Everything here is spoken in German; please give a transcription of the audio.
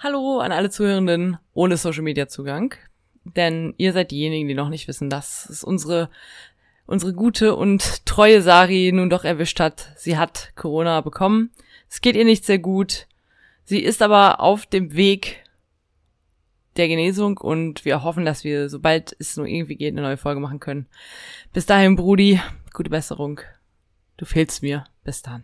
Hallo an alle Zuhörenden ohne Social Media Zugang. Denn ihr seid diejenigen, die noch nicht wissen, dass es unsere, unsere gute und treue Sari nun doch erwischt hat. Sie hat Corona bekommen. Es geht ihr nicht sehr gut. Sie ist aber auf dem Weg der Genesung und wir hoffen, dass wir, sobald es nur irgendwie geht, eine neue Folge machen können. Bis dahin, Brudi, gute Besserung. Du fehlst mir. Bis dann.